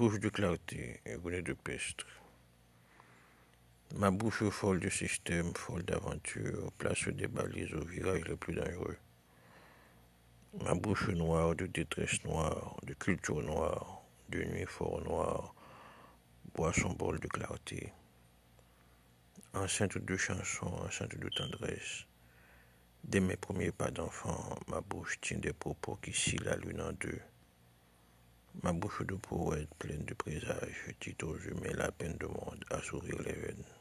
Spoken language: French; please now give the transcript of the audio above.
bouche de clarté bonnet de peste. Ma bouche folle de système, folle d'aventure, place des balises au virage les plus dangereux. Ma bouche noire de détresse noire, de culture noire, de nuit fort noire, boit son bol de clarté. Enceinte de chansons, enceinte de tendresse, dès mes premiers pas d'enfant, ma bouche tient des propos qui scient la lune en deux. Ma bouche de poète pleine de présages dit aux humains la peine de monde à sourire les veines.